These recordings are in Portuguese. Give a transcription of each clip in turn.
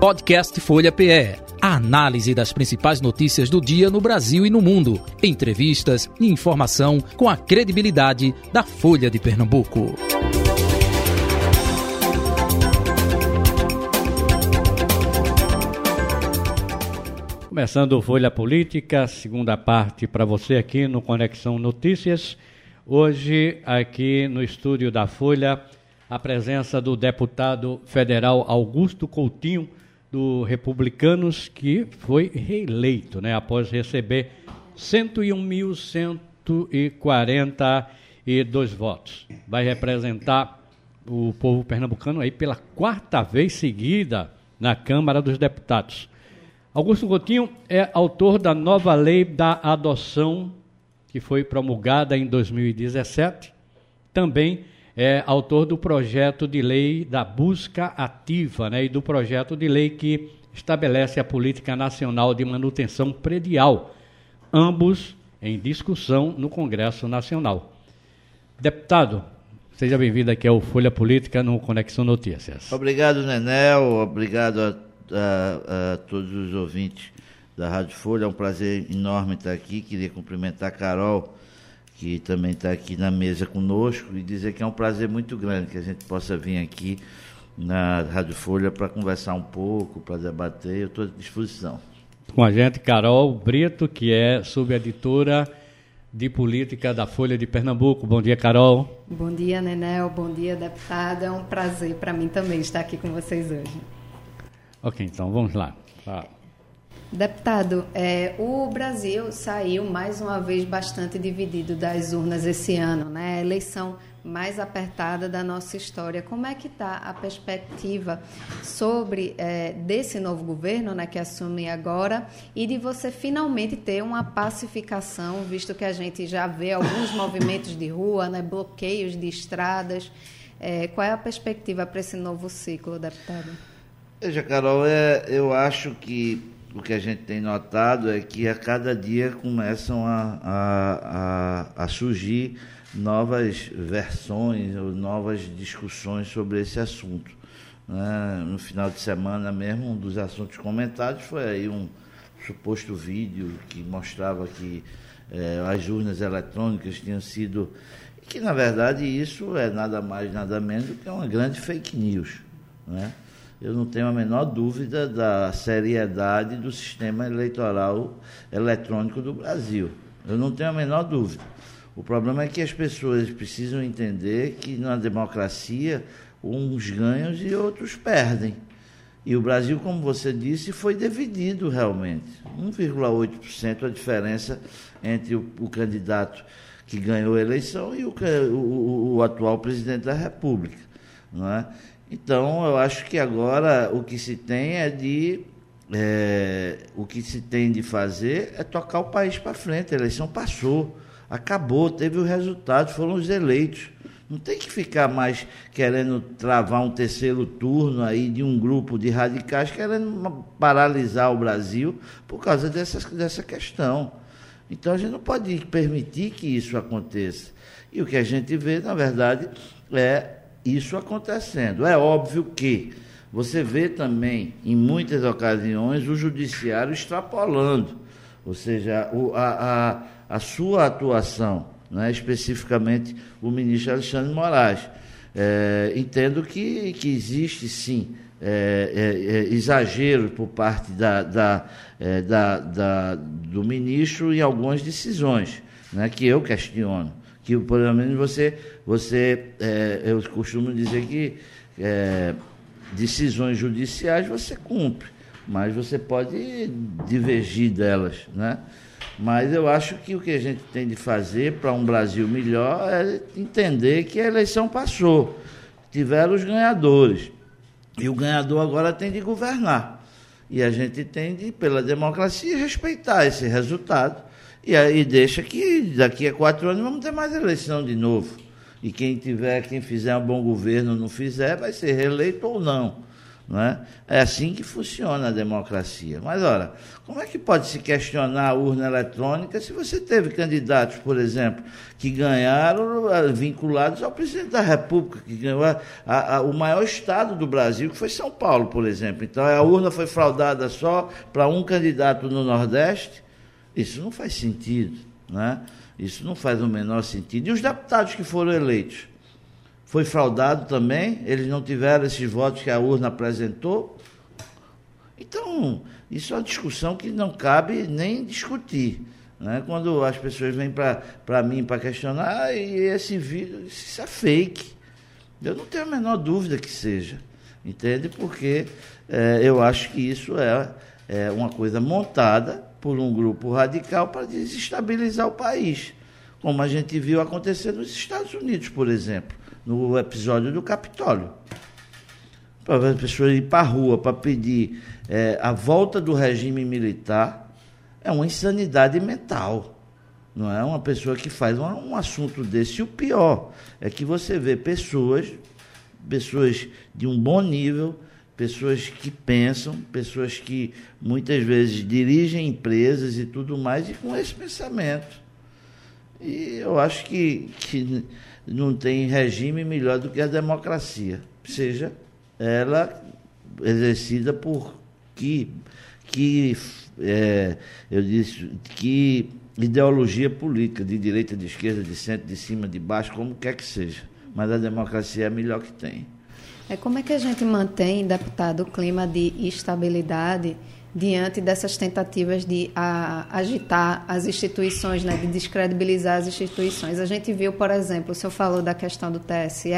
Podcast Folha PE. A análise das principais notícias do dia no Brasil e no mundo. Entrevistas e informação com a credibilidade da Folha de Pernambuco. Começando o Folha Política, segunda parte para você aqui no Conexão Notícias. Hoje, aqui no estúdio da Folha, a presença do deputado federal Augusto Coutinho, do Republicanos, que foi reeleito, né, após receber 101.142 votos. Vai representar o povo pernambucano aí pela quarta vez seguida na Câmara dos Deputados. Augusto Coutinho é autor da nova lei da adoção, que foi promulgada em 2017. Também é autor do projeto de lei da busca ativa né, e do projeto de lei que estabelece a Política Nacional de Manutenção Predial, ambos em discussão no Congresso Nacional. Deputado, seja bem-vindo aqui ao Folha Política no Conexão Notícias. Obrigado, Nenel, obrigado a, a, a todos os ouvintes da Rádio Folha, é um prazer enorme estar aqui, queria cumprimentar a Carol, que também está aqui na mesa conosco, e dizer que é um prazer muito grande que a gente possa vir aqui na Rádio Folha para conversar um pouco, para debater. Eu estou à disposição. Com a gente, Carol Brito, que é subeditora de política da Folha de Pernambuco. Bom dia, Carol. Bom dia, Nenel. Bom dia, deputado. É um prazer para mim também estar aqui com vocês hoje. Ok, então vamos lá. Ah. Deputado, é, o Brasil saiu mais uma vez bastante dividido das urnas esse ano, né? A eleição mais apertada da nossa história. Como é que está a perspectiva sobre é, desse novo governo, né, que assume agora, e de você finalmente ter uma pacificação, visto que a gente já vê alguns movimentos de rua, né, bloqueios de estradas. É, qual é a perspectiva para esse novo ciclo, deputado? Veja, Carol, é, eu acho que o que a gente tem notado é que a cada dia começam a, a, a, a surgir novas versões ou novas discussões sobre esse assunto. Né? No final de semana mesmo, um dos assuntos comentados foi aí um suposto vídeo que mostrava que é, as urnas eletrônicas tinham sido. que na verdade isso é nada mais, nada menos do que uma grande fake news. Né? Eu não tenho a menor dúvida da seriedade do sistema eleitoral eletrônico do Brasil. Eu não tenho a menor dúvida. O problema é que as pessoas precisam entender que na democracia uns ganham e outros perdem. E o Brasil, como você disse, foi dividido realmente. 1,8% a diferença entre o, o, candidato que ganhou a eleição e o, o, o atual presidente da República. Não é? Então, eu acho que agora o que se tem é de. É, o que se tem de fazer é tocar o país para frente. A eleição passou, acabou, teve o resultado, foram os eleitos. Não tem que ficar mais querendo travar um terceiro turno aí de um grupo de radicais querendo paralisar o Brasil por causa dessa, dessa questão. Então a gente não pode permitir que isso aconteça. E o que a gente vê, na verdade, é isso acontecendo. É óbvio que você vê também, em muitas ocasiões, o judiciário extrapolando, ou seja, a, a, a, sua atuação, né, especificamente o ministro Alexandre Moraes. É, entendo que, que existe sim é, é, é exagero por parte da, da, é, da, da, do ministro em algumas decisões, né, que eu questiono que pelo menos você, você é, eu costumo dizer que é, decisões judiciais você cumpre, mas você pode divergir delas, né? Mas eu acho que o que a gente tem de fazer para um Brasil melhor é entender que a eleição passou, tiveram os ganhadores e o ganhador agora tem de governar e a gente tem de, pela democracia, respeitar esse resultado e aí deixa que daqui a quatro anos vamos ter mais eleição de novo. E quem tiver, quem fizer um bom governo não fizer, vai ser reeleito ou não. Não é? assim que funciona a democracia. Mas, ora, como é que pode se questionar a urna eletrônica se você teve candidatos, por exemplo, que ganharam eh, vinculados ao presidente da República, que ganhou a, a, o maior estado do Brasil, que foi São Paulo, por exemplo. Então, a urna foi fraudada só para um candidato no Nordeste? Isso não faz sentido. Né? Isso não faz o menor sentido. E os deputados que foram eleitos? Foi fraudado também? Eles não tiveram esses votos que a urna apresentou? Então, isso é uma discussão que não cabe nem discutir. Né? Quando as pessoas vêm para mim para questionar, ah, e esse vídeo, isso é fake. Eu não tenho a menor dúvida que seja. Entende? Porque é, eu acho que isso é, é uma coisa montada por um grupo radical para desestabilizar o país, como a gente viu acontecer nos Estados Unidos, por exemplo, no episódio do Capitólio. Para as pessoas ir para a rua para pedir é, a volta do regime militar é uma insanidade mental. Não é uma pessoa que faz um, um assunto desse. E o pior é que você vê pessoas, pessoas de um bom nível, pessoas que pensam, pessoas que muitas vezes dirigem empresas e tudo mais, e com esse pensamento. E eu acho que, que não tem regime melhor do que a democracia, seja ela exercida por que, que é, eu disse, que ideologia política, de direita, de esquerda, de centro, de cima, de baixo, como quer que seja. Mas a democracia é a melhor que tem. É como é que a gente mantém, deputado, o clima de estabilidade diante dessas tentativas de a, agitar as instituições, né, de descredibilizar as instituições. A gente viu, por exemplo, o senhor falou da questão do TSE,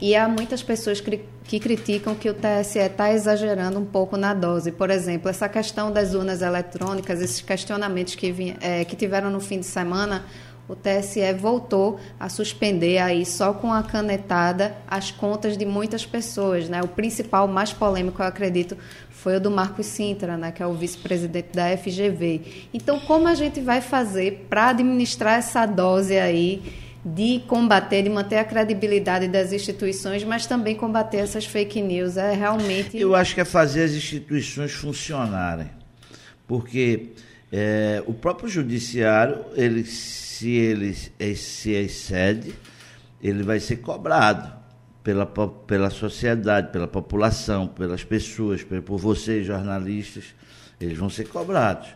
e há muitas pessoas que, que criticam que o TSE está exagerando um pouco na dose. Por exemplo, essa questão das urnas eletrônicas, esses questionamentos que, é, que tiveram no fim de semana, o TSE voltou a suspender aí só com a canetada as contas de muitas pessoas, né? O principal, mais polêmico, eu acredito, foi o do Marcos Sintra, né, que é o vice-presidente da FGV. Então, como a gente vai fazer para administrar essa dose aí de combater, de manter a credibilidade das instituições, mas também combater essas fake news? É realmente. Eu acho que é fazer as instituições funcionarem, porque é, o próprio judiciário, ele se ele se excede, ele vai ser cobrado pela, pela sociedade, pela população, pelas pessoas, por vocês, jornalistas, eles vão ser cobrados.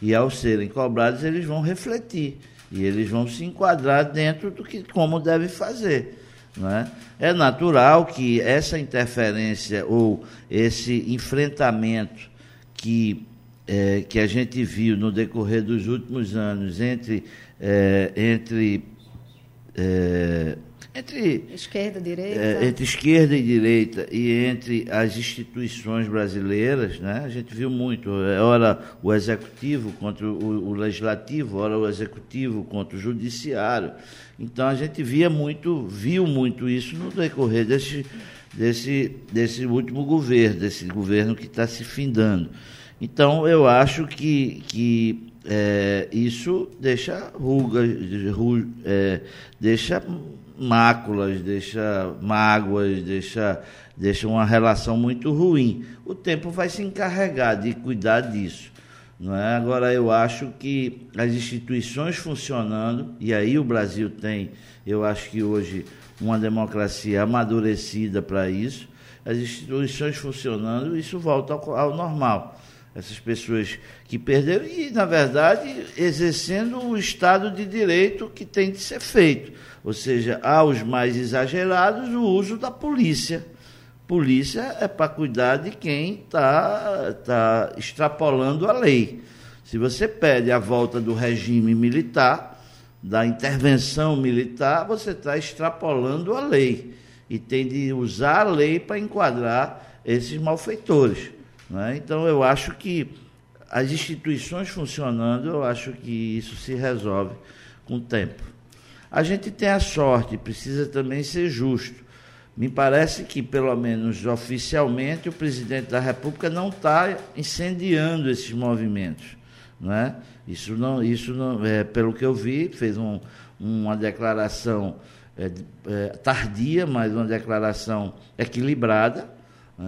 E ao serem cobrados, eles vão refletir e eles vão se enquadrar dentro do que como deve fazer. Não é? é natural que essa interferência ou esse enfrentamento que, é, que a gente viu no decorrer dos últimos anos entre é, entre é, entre esquerda direita. é, entre esquerda e direita e entre as instituições brasileiras né? A gente viu muito. É, ora o executivo contra o, o legislativo ora o executivo contra o judiciário. Então a gente via muito viu muito isso no decorrer desse desse desse último governo desse governo que está se findando. Então eu acho que que é, isso deixa rugas, é, deixa máculas, deixa mágoas, deixa, deixa uma relação muito ruim. O tempo vai se encarregar de cuidar disso. Não é? Agora, eu acho que as instituições funcionando, e aí o Brasil tem, eu acho que hoje, uma democracia amadurecida para isso, as instituições funcionando, isso volta ao, ao normal essas pessoas que perderam e, na verdade, exercendo o Estado de Direito que tem de ser feito. Ou seja, há os mais exagerados o uso da polícia. Polícia é para cuidar de quem está tá extrapolando a lei. Se você pede a volta do regime militar, da intervenção militar, você está extrapolando a lei e tem de usar a lei para enquadrar esses malfeitores. Né? Então, eu acho que as instituições funcionando, eu acho que isso se resolve com o tempo. A gente tem a sorte, precisa também ser justo. Me parece que, pelo menos oficialmente, o presidente da República não está incendiando esses movimentos. Né? Isso não, isso não é, pelo que eu vi, fez um, uma declaração é, é, tardia, mas uma declaração equilibrada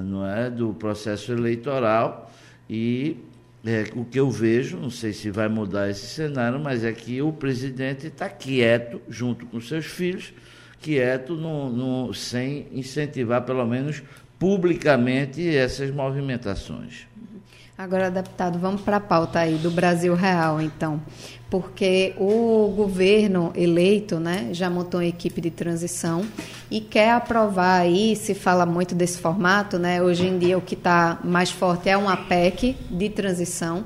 não é, do processo eleitoral e é, o que eu vejo, não sei se vai mudar esse cenário, mas é que o presidente está quieto, junto com seus filhos, quieto, no, no, sem incentivar, pelo menos publicamente, essas movimentações. Agora, deputado, vamos para a pauta aí do Brasil Real, então. Porque o governo eleito né, já montou uma equipe de transição e quer aprovar aí, se fala muito desse formato, né? Hoje em dia o que está mais forte é uma PEC de transição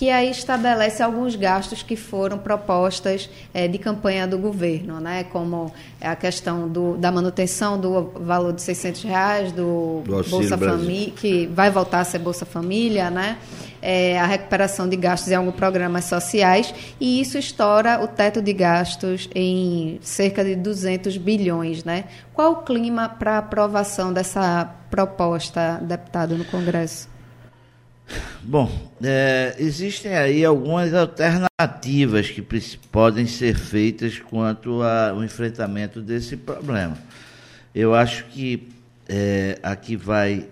que aí estabelece alguns gastos que foram propostas é, de campanha do governo, né? como a questão do, da manutenção do valor de 600 reais do, do Bolsa Família, que vai voltar a ser Bolsa Família, né? É, a recuperação de gastos em alguns programas sociais, e isso estoura o teto de gastos em cerca de 200 bilhões. Né? Qual o clima para aprovação dessa proposta, deputado, no Congresso? Bom, é, existem aí algumas alternativas que podem ser feitas quanto ao enfrentamento desse problema. Eu acho que é, a que vai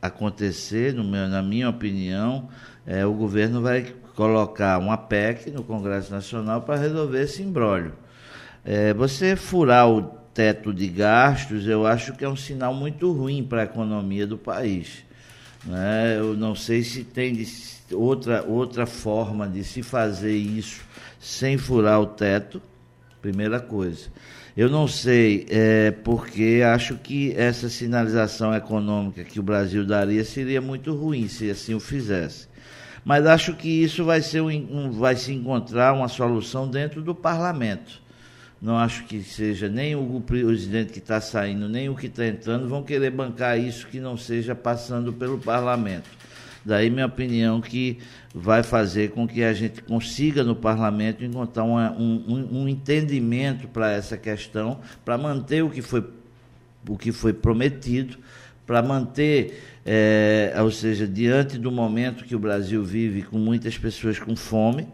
acontecer, meu, na minha opinião, é, o governo vai colocar uma PEC no Congresso Nacional para resolver esse imbróglio. É, você furar o teto de gastos, eu acho que é um sinal muito ruim para a economia do país. Né? Eu não sei se tem outra, outra forma de se fazer isso sem furar o teto, primeira coisa. Eu não sei, é, porque acho que essa sinalização econômica que o Brasil daria seria muito ruim se assim o fizesse. Mas acho que isso vai, ser um, vai se encontrar uma solução dentro do parlamento. Não acho que seja nem o presidente que está saindo, nem o que está entrando vão querer bancar isso que não seja passando pelo parlamento. Daí minha opinião que vai fazer com que a gente consiga no parlamento encontrar um, um, entendimento para essa questão, para manter o que foi, o que foi prometido, para manter, é, ou seja, diante do momento que o Brasil vive com muitas pessoas com fome,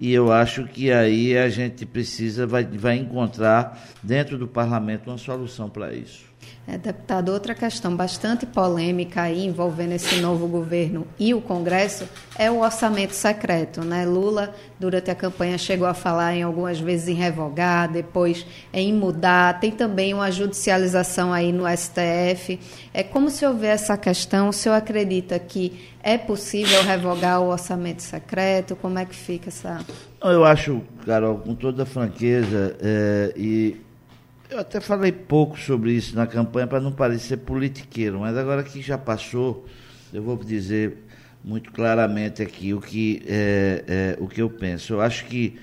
e eu acho que aí a gente precisa, vai, vai encontrar dentro do parlamento uma solução para isso. É, deputado, outra questão bastante polêmica aí envolvendo esse novo governo e o Congresso é o orçamento secreto. Né? Lula, durante a campanha, chegou a falar em algumas vezes em revogar, depois em mudar. Tem também uma judicialização aí no STF. É como se houver essa questão, o senhor acredita que é possível revogar o orçamento secreto? Como é que fica essa. Eu acho, Carol, com toda franqueza, é, e eu até falei pouco sobre isso na campanha para não parecer politiqueiro, mas agora que já passou, eu vou dizer muito claramente aqui o que, é, é, o que eu penso. Eu acho que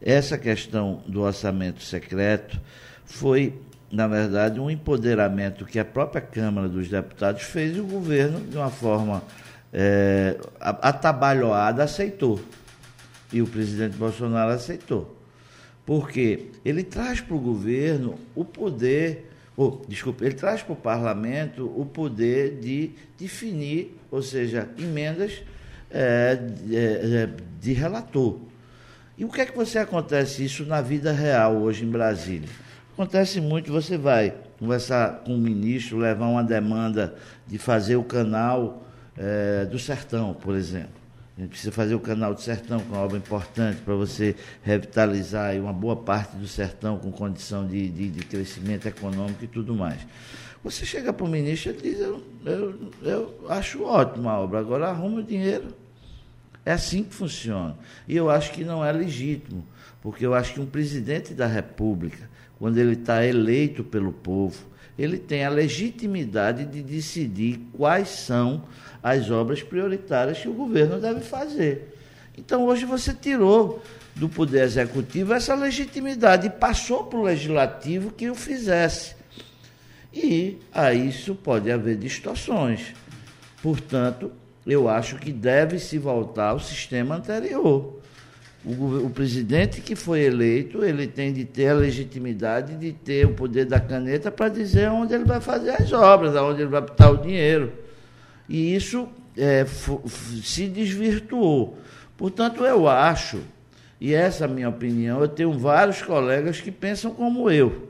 essa questão do orçamento secreto foi, na verdade, um empoderamento que a própria Câmara dos Deputados fez e o governo, de uma forma é, atabalhoada, aceitou. E o presidente Bolsonaro aceitou porque ele traz para o governo o poder, ou, desculpa, ele traz para o parlamento o poder de definir, ou seja, emendas é, de, é, de relator. E o que é que você acontece isso na vida real hoje em Brasília? Acontece muito, você vai conversar com o ministro, levar uma demanda de fazer o canal é, do sertão, por exemplo. Gente precisa fazer o Canal do Sertão, com uma obra importante para você revitalizar uma boa parte do sertão com condição de, de, de crescimento econômico e tudo mais. Você chega para o ministro e diz, eu, eu, eu acho ótima a obra, agora arruma o dinheiro. É assim que funciona. E eu acho que não é legítimo, porque eu acho que um presidente da República, quando ele está eleito pelo povo, ele tem a legitimidade de decidir quais são as obras prioritárias que o governo deve fazer. Então, hoje você tirou do Poder Executivo essa legitimidade e passou para o Legislativo que o fizesse. E a isso pode haver distorções. Portanto, eu acho que deve se voltar ao sistema anterior. O, o, presidente que foi eleito, ele tem de ter a legitimidade de ter o poder da caneta para dizer onde ele vai fazer as obras, aonde ele vai botar o dinheiro. E isso é, se desvirtuou. Portanto, eu acho, e essa é a minha opinião, eu tenho vários colegas que pensam como eu,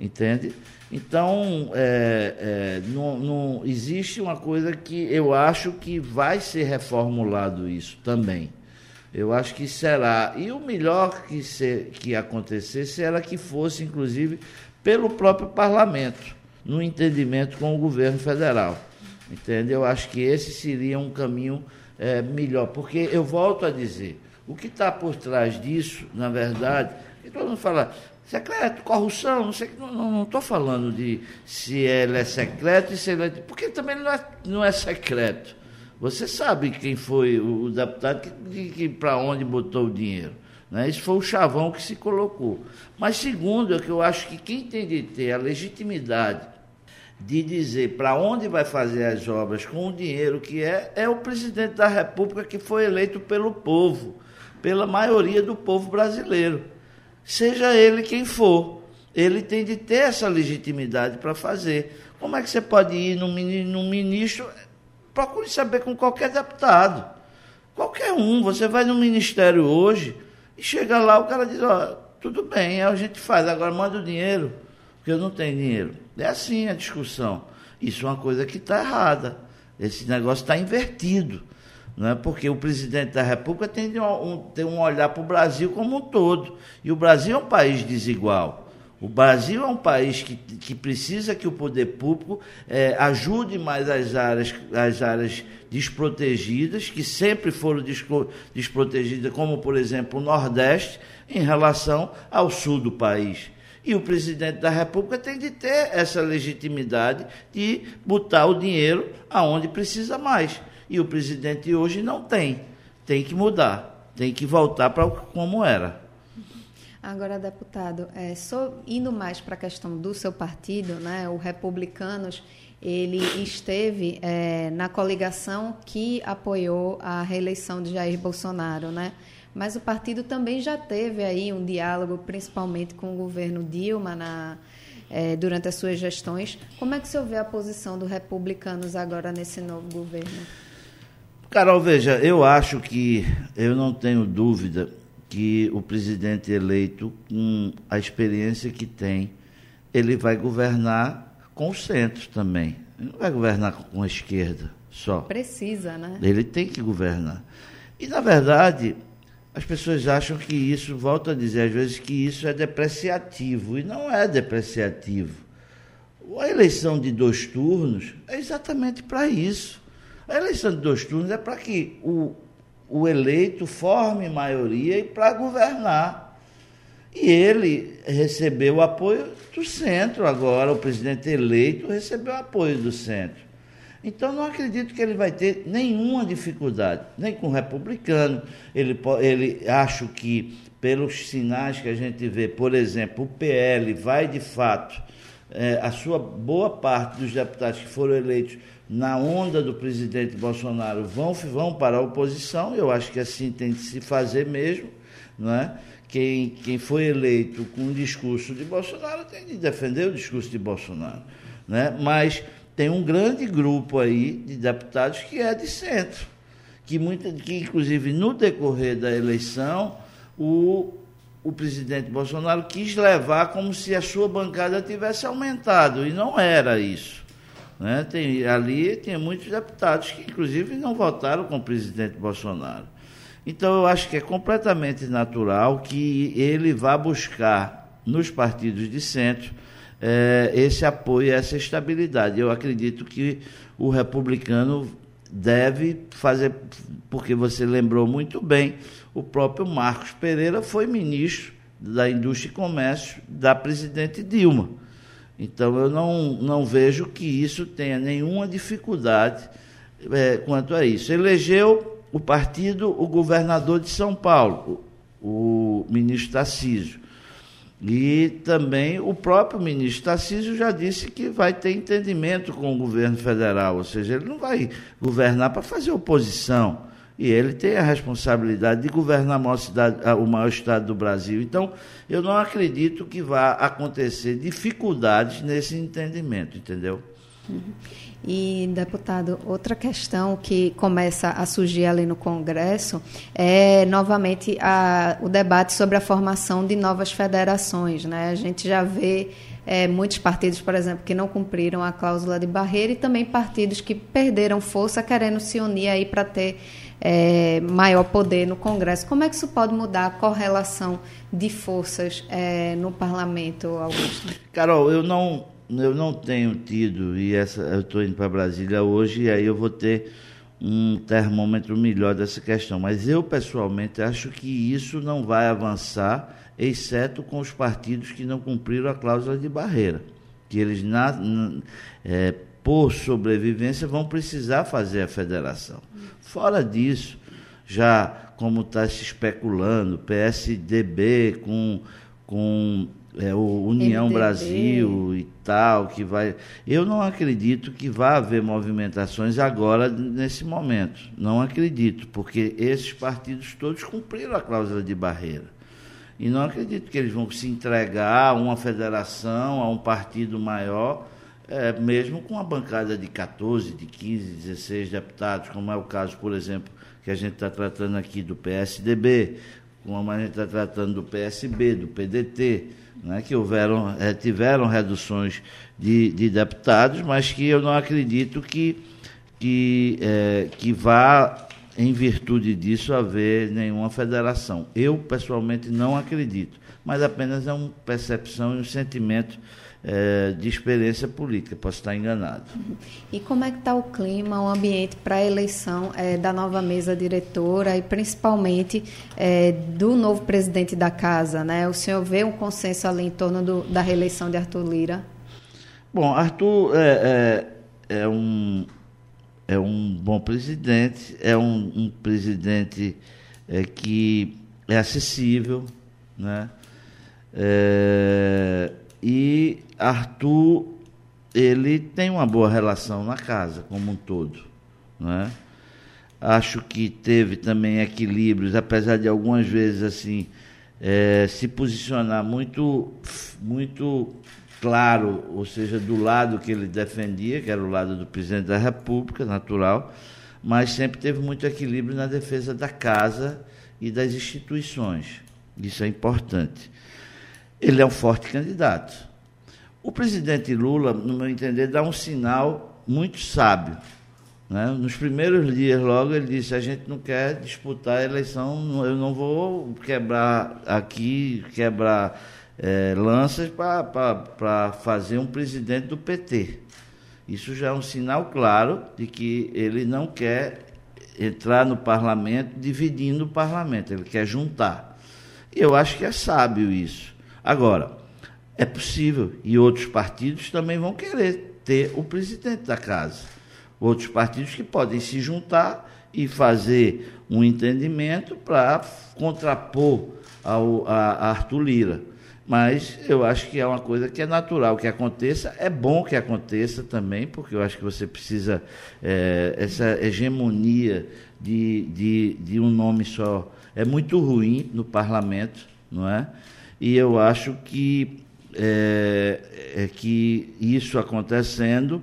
entende? Então, é, é, não, não, existe uma coisa que eu acho que vai ser reformulado isso também. Eu acho que será. E o melhor que, ser, que acontecesse era que fosse, inclusive, pelo próprio parlamento, no entendimento com o governo federal. Entende? Eu acho que esse seria um caminho é, melhor. Porque eu volto a dizer, o que está por trás disso, na verdade, e todo mundo fala, secreto, corrupção, não sei, não estou falando de se ele é secreto e se ele é. Porque também não é, não é secreto. Você sabe quem foi o, deputado que, que para onde botou o dinheiro. Né? Isso foi o chavão que se colocou. Mas segundo, é que eu acho que quem tem de ter a legitimidade de dizer para onde vai fazer as obras com o dinheiro que é, é o presidente da República que foi eleito pelo povo pela maioria do povo brasileiro. Seja ele quem for, ele tem de ter essa legitimidade para fazer. Como é que você pode ir no, ministro? Procure saber com qualquer deputado. Qualquer um. Você vai no ministério hoje e chega lá, o cara diz, ó, tudo bem, a gente faz, agora manda o dinheiro, porque eu não tenho dinheiro. É assim a discussão. Isso é uma coisa que está errada. Esse negócio está invertido né? porque o presidente da República tem um, tem um olhar para o Brasil como um todo. E o Brasil é um país desigual. O Brasil é um país que, que precisa que o poder público é, ajude mais as áreas, as áreas desprotegidas, que sempre foram desprotegidas, como, por exemplo, o Nordeste, em relação ao sul do país. E o presidente da República tem de ter essa legitimidade de botar o dinheiro aonde precisa mais. E o presidente hoje não tem. Tem que mudar, tem que voltar para como era. Agora, deputado, é, só indo mais para a questão do seu partido, né, o Republicanos, ele esteve é, na coligação que apoiou a reeleição de Jair Bolsonaro, né? Mas o partido também já teve aí um diálogo, principalmente com o governo Dilma na, é, durante as suas gestões. Como é que o senhor vê a posição dos republicanos agora nesse novo governo? Carol, veja, eu acho que, eu não tenho dúvida que o presidente eleito, com a experiência que tem, ele vai governar com o centro também. Ele não vai governar com a esquerda só. Precisa, né? Ele tem que governar. E, na verdade, as pessoas acham que isso, volto a dizer às vezes, que isso é depreciativo. E não é depreciativo. A eleição de dois turnos é exatamente para isso a eleição de dois turnos é para que o, o eleito forme maioria para governar. E ele recebeu o apoio do centro agora, o presidente eleito recebeu apoio do centro. Então, não acredito que ele vai ter nenhuma dificuldade, nem com o republicano. Ele, ele acho que, pelos sinais que a gente vê, por exemplo, o PL vai de fato, é, a sua boa parte dos deputados que foram eleitos na onda do presidente Bolsonaro vão, vão para a oposição, eu acho que assim tem de se fazer mesmo, não é? Quem, quem foi eleito com o discurso de Bolsonaro tem de defender o discurso de Bolsonaro, né? Mas tem um grande grupo aí de deputados que é de centro, que, muita, que inclusive no decorrer da eleição o, o presidente Bolsonaro quis levar como se a sua bancada tivesse aumentado, e não era isso. Né? Tem, ali tem muitos deputados que, inclusive, não votaram com o presidente Bolsonaro. Então, eu acho que é completamente natural que ele vá buscar nos partidos de centro eh, esse apoio, essa estabilidade. Eu acredito que o republicano deve fazer, porque você lembrou muito bem, o próprio Marcos Pereira foi ministro da Indústria e Comércio da presidente Dilma. Então, eu não, não vejo que isso tenha nenhuma dificuldade é, quanto a isso. Elegeu o partido o governador de São Paulo, o, o ministro Tarcísio. E também o próprio ministro Tarcísio já disse que vai ter entendimento com o governo federal, ou seja, ele não vai governar para fazer oposição. E ele tem a responsabilidade de governar a maior cidade, o maior estado do Brasil. Então, eu não acredito que vá acontecer dificuldades nesse entendimento, entendeu? Uhum. E, deputado, outra questão que começa a surgir ali no Congresso é, novamente, a, o debate sobre a formação de novas federações. Né? A gente já vê é, muitos partidos, por exemplo, que não cumpriram a cláusula de barreira e também partidos que perderam força querendo se unir aí para ter é, maior poder no Congresso. Como é que isso pode mudar a correlação de forças é, no parlamento, Augusto? Carol, eu não eu não tenho tido, e essa, eu estou indo para Brasília hoje, e aí eu vou ter um termômetro melhor dessa questão. Mas eu, pessoalmente, acho que isso não vai avançar, exceto com os partidos que não cumpriram a cláusula de barreira. Que eles, na, na, é, por sobrevivência, vão precisar fazer a federação. Fora disso, já como está se especulando, PSDB com, com é, o União MDB. Brasil e tal, que vai. Eu não acredito que vá haver movimentações agora, nesse momento. Não acredito, porque esses partidos todos cumpriram a cláusula de barreira. E não acredito que eles vão se entregar a uma federação, a um partido maior, é, mesmo com uma bancada de 14, de 15, 16 deputados, como é o caso, por exemplo, que a gente está tratando aqui do PSDB, como a gente está tratando do PSB, do PDT né, que houveram, é, tiveram reduções de, de, deputados, mas que eu não acredito que, que, é, que vá, em virtude disso, haver nenhuma federação. Eu, pessoalmente, não acredito, mas apenas é uma percepção e um sentimento é, de experiência política, posso estar enganado. E como é que está o clima, o ambiente para a eleição é, da nova mesa diretora e principalmente é, do novo presidente da casa? Né? O senhor vê um consenso ali em torno do, da reeleição de Arthur Lira? Bom, Arthur é, é, é um, é um bom presidente, é um, um presidente é, que é acessível, né? É, e Arthur, ele tem uma boa relação na casa como um todo, né? Acho que teve também equilíbrios, apesar de algumas vezes assim é, se posicionar muito, muito claro, ou seja, do lado que ele defendia, que era o lado do presidente da República, natural, mas sempre teve muito equilíbrio na defesa da casa e das instituições. Isso é importante ele é um forte candidato. O presidente Lula, no meu entender, dá um sinal muito sábio. Né? Nos primeiros dias, logo, ele disse: a gente não quer disputar a eleição, eu não vou quebrar aqui, quebrar é, lanças para fazer um presidente do PT. Isso já é um sinal claro de que ele não quer entrar no parlamento dividindo o parlamento, ele quer juntar. E eu acho que é sábio isso. Agora, é possível, e outros partidos também vão querer ter o presidente da casa. Outros partidos que podem se juntar e fazer um entendimento para contrapor ao, a, a Arthur Lira. Mas eu acho que é uma coisa que é natural que aconteça, é bom que aconteça também, porque eu acho que você precisa, é, essa hegemonia de, de, de um nome só é muito ruim no parlamento, não é? E eu acho que, é, é que isso acontecendo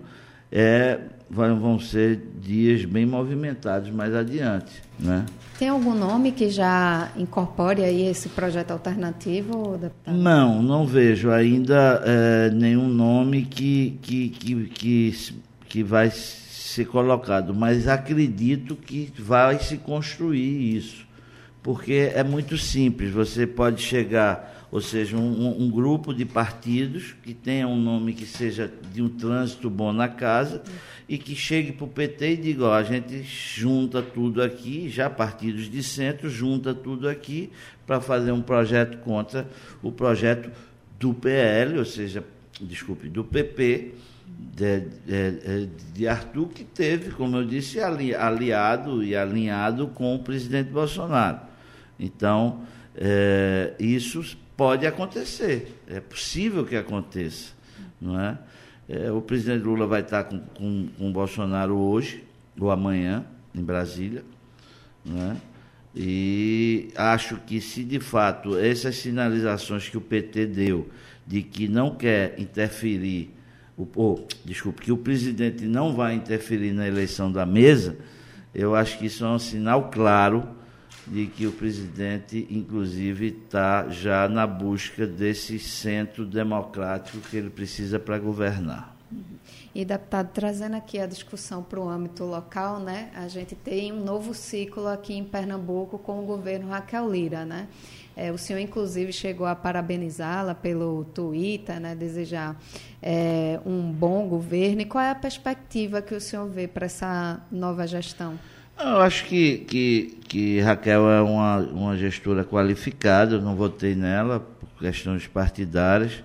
é, vão ser dias bem movimentados mais adiante. Né? Tem algum nome que já incorpore aí esse projeto alternativo, deputado? Não, não vejo ainda é, nenhum nome que, que, que, que, que vai ser colocado, mas acredito que vai se construir isso, porque é muito simples, você pode chegar ou seja, um, um, grupo de partidos que tenha um nome que seja de um trânsito bom na casa e que chegue para o PT e diga, ó, a gente junta tudo aqui, já partidos de centro, junta tudo aqui para fazer um projeto contra o projeto do PL, ou seja, desculpe, do PP, de, de, de, Arthur, que teve, como eu disse, ali, aliado e alinhado com o presidente Bolsonaro. Então, é, isso pode acontecer, é possível que aconteça, não é? é o presidente Lula vai estar com, com, com o Bolsonaro hoje ou amanhã em Brasília, não é? E acho que se de fato essas sinalizações que o PT deu de que não quer interferir o, oh, desculpe, que o presidente não vai interferir na eleição da mesa, eu acho que isso é um sinal claro de que o presidente, inclusive, está já na busca desse centro democrático que ele precisa para governar. E, deputado, trazendo aqui a discussão para o âmbito local, né, a gente tem um novo ciclo aqui em Pernambuco com o governo Raquel Lira. Né? É, o senhor, inclusive, chegou a parabenizá-la pelo Twitter, né, desejar é, um bom governo. E qual é a perspectiva que o senhor vê para essa nova gestão? Eu acho que, que, que Raquel é uma, uma gestora qualificada, eu não votei nela por questões partidárias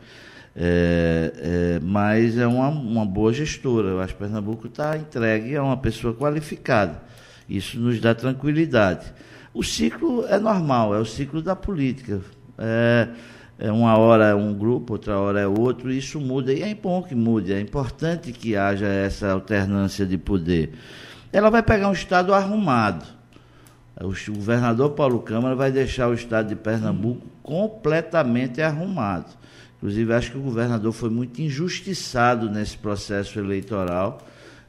é, é, mas é uma, uma boa gestora. Eu acho que Pernambuco está entregue a uma pessoa qualificada. Isso nos dá tranquilidade. O ciclo é normal, é o ciclo da política. É, é uma hora é um grupo, outra hora é outro, e isso muda, e é bom que mude, é importante que haja essa alternância de poder. Ela vai pegar um Estado arrumado. O governador Paulo Câmara vai deixar o Estado de Pernambuco completamente arrumado. Inclusive, acho que o governador foi muito injustiçado nesse processo eleitoral,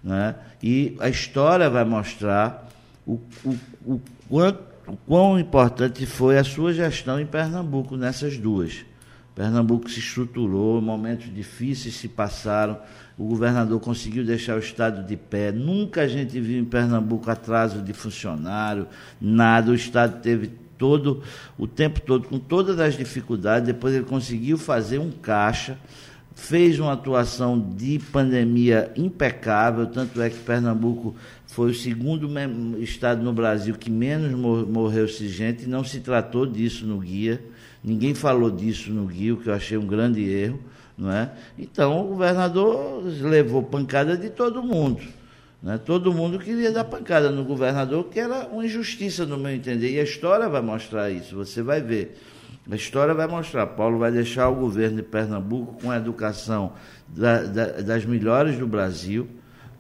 né? e a história vai mostrar o, o, o, quanto, o quão importante foi a sua gestão em Pernambuco nessas duas. Pernambuco se estruturou, momentos difíceis se passaram, o governador conseguiu deixar o Estado de pé. Nunca a gente viu em Pernambuco atraso de funcionário, nada. O Estado teve todo o tempo todo com todas as dificuldades. Depois ele conseguiu fazer um caixa, fez uma atuação de pandemia impecável, tanto é que Pernambuco foi o segundo estado no Brasil que menos morreu-se gente, e não se tratou disso no guia. Ninguém falou disso no guia, o que eu achei um grande erro. Não é? Então o governador levou pancada de todo mundo. Né? Todo mundo queria dar pancada no governador, que era uma injustiça, no meu entender. E a história vai mostrar isso, você vai ver. A história vai mostrar. Paulo vai deixar o governo de Pernambuco com a educação da, da, das melhores do Brasil,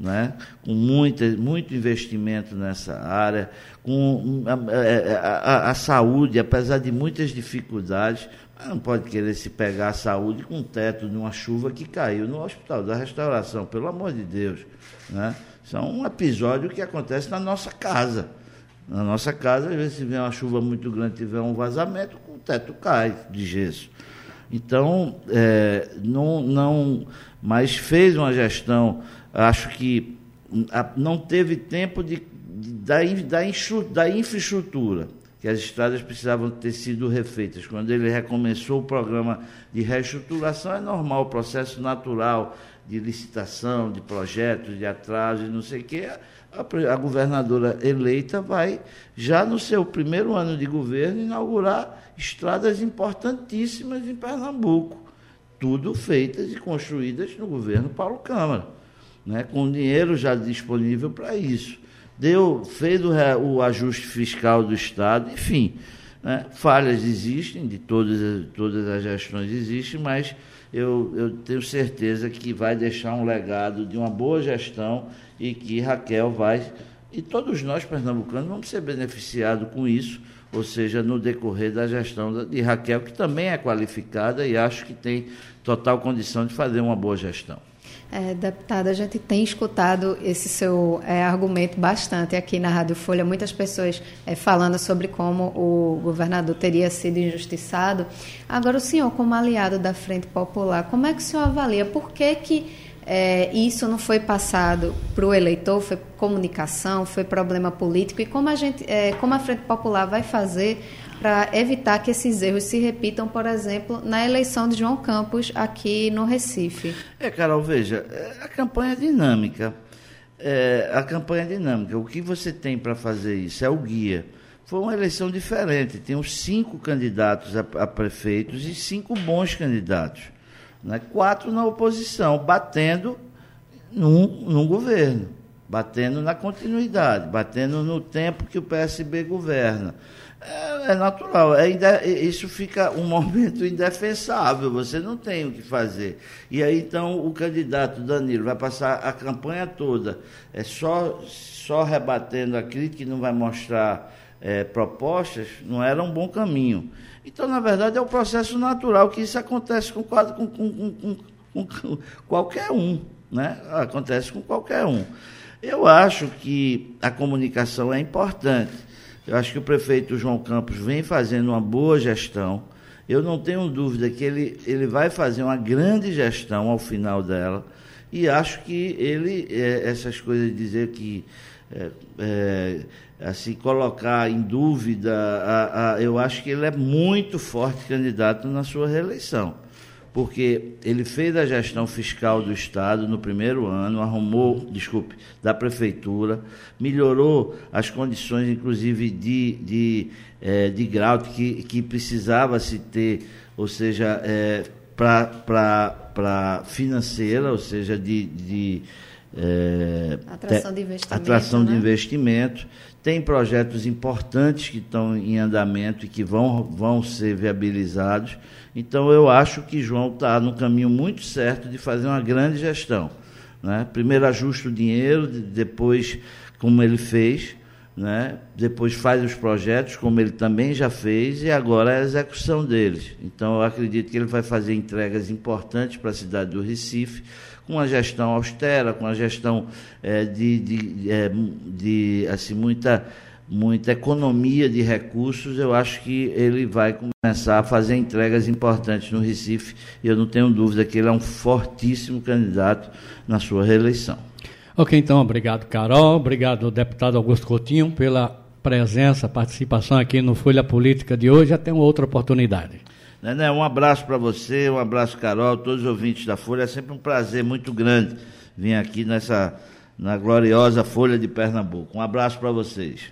né? com muita, muito investimento nessa área, com a, a, a, a saúde, apesar de muitas dificuldades, não pode querer se pegar a saúde com o teto de uma chuva que caiu no Hospital da Restauração, pelo amor de Deus. Né? Isso é um episódio que acontece na nossa casa. Na nossa casa, às vezes, se vem uma chuva muito grande, tiver um vazamento, o teto cai de gesso. Então, é, não, não, mas fez uma gestão, acho que não teve tempo de, de da, da, da infraestrutura, que as estradas precisavam ter sido refeitas. Quando ele recomeçou o programa de reestruturação, é normal, o processo natural de licitação, de projetos, de atraso e não sei o quê, a, a, governadora eleita vai, já no seu primeiro ano de governo, inaugurar estradas importantíssimas em Pernambuco, tudo feitas e construídas no governo Paulo Câmara, né, com dinheiro já disponível para isso. Deu, fez o, o ajuste fiscal do Estado, enfim. Né, falhas existem, de todas, todas as gestões existem, mas eu, eu tenho certeza que vai deixar um legado de uma boa gestão e que Raquel vai, e todos nós pernambucanos vamos ser beneficiados com isso, ou seja, no decorrer da gestão de Raquel, que também é qualificada e acho que tem total condição de fazer uma boa gestão. É, deputada, a gente tem escutado esse seu é, argumento bastante aqui na Rádio Folha, muitas pessoas é, falando sobre como o governador teria sido injustiçado. Agora, o senhor, como aliado da Frente Popular, como é que o senhor avalia? Por que, que é, isso não foi passado para o eleitor? Foi comunicação, foi problema político? E como a, gente, é, como a Frente Popular vai fazer para evitar que esses erros se repitam, por exemplo, na eleição de João Campos aqui no Recife. É, Carol, veja, é, a campanha é dinâmica. É, a campanha é dinâmica. O que você tem para fazer isso é o guia. Foi uma eleição diferente. Tem os cinco candidatos a, a prefeitos e cinco bons candidatos. Né? Quatro na oposição, batendo num, num governo, batendo na continuidade, batendo no tempo que o PSB governa. É, é natural, é, isso fica um momento indefensável, você não tem o que fazer. E aí então o candidato Danilo vai passar a campanha toda é só, só rebatendo a crítica e não vai mostrar é, propostas, não era um bom caminho. Então, na verdade, é o processo natural que isso acontece com, com, com, com com qualquer um, né? Acontece com qualquer um. Eu acho que a comunicação é importante. Eu acho que o prefeito João Campos vem fazendo uma boa gestão. Eu não tenho dúvida que ele, ele vai fazer uma grande gestão ao final dela. E acho que ele, é, essas coisas de dizer que é, é, assim, colocar em dúvida, a, a, eu acho que ele é muito forte candidato na sua reeleição. Porque ele fez a gestão fiscal do Estado no primeiro ano, arrumou, desculpe, da Prefeitura, melhorou as condições, inclusive, de, de, é, de grau que, que precisava se ter, ou seja, é, para financeira, ou seja, de, de é, atração de investimento. Atração né? de investimento. Tem projetos importantes que estão em andamento e que vão, vão ser viabilizados. Então, eu acho que João está no caminho muito certo de fazer uma grande gestão. Né? Primeiro ajusta o dinheiro, depois, como ele fez, né? depois faz os projetos, como ele também já fez, e agora é a execução deles. Então, eu acredito que ele vai fazer entregas importantes para a cidade do Recife com uma gestão austera, com uma gestão é, de, de, é, de assim, muita, muita economia de recursos, eu acho que ele vai começar a fazer entregas importantes no Recife e eu não tenho dúvida que ele é um fortíssimo candidato na sua reeleição. Ok, então, obrigado, Carol. Obrigado, deputado Augusto Coutinho, pela presença, participação aqui no Folha Política de hoje. Até uma outra oportunidade. Né, um abraço para você, um abraço, Carol, todos os ouvintes da Folha. É sempre um prazer muito grande vir aqui nessa na gloriosa Folha de Pernambuco. Um abraço para vocês.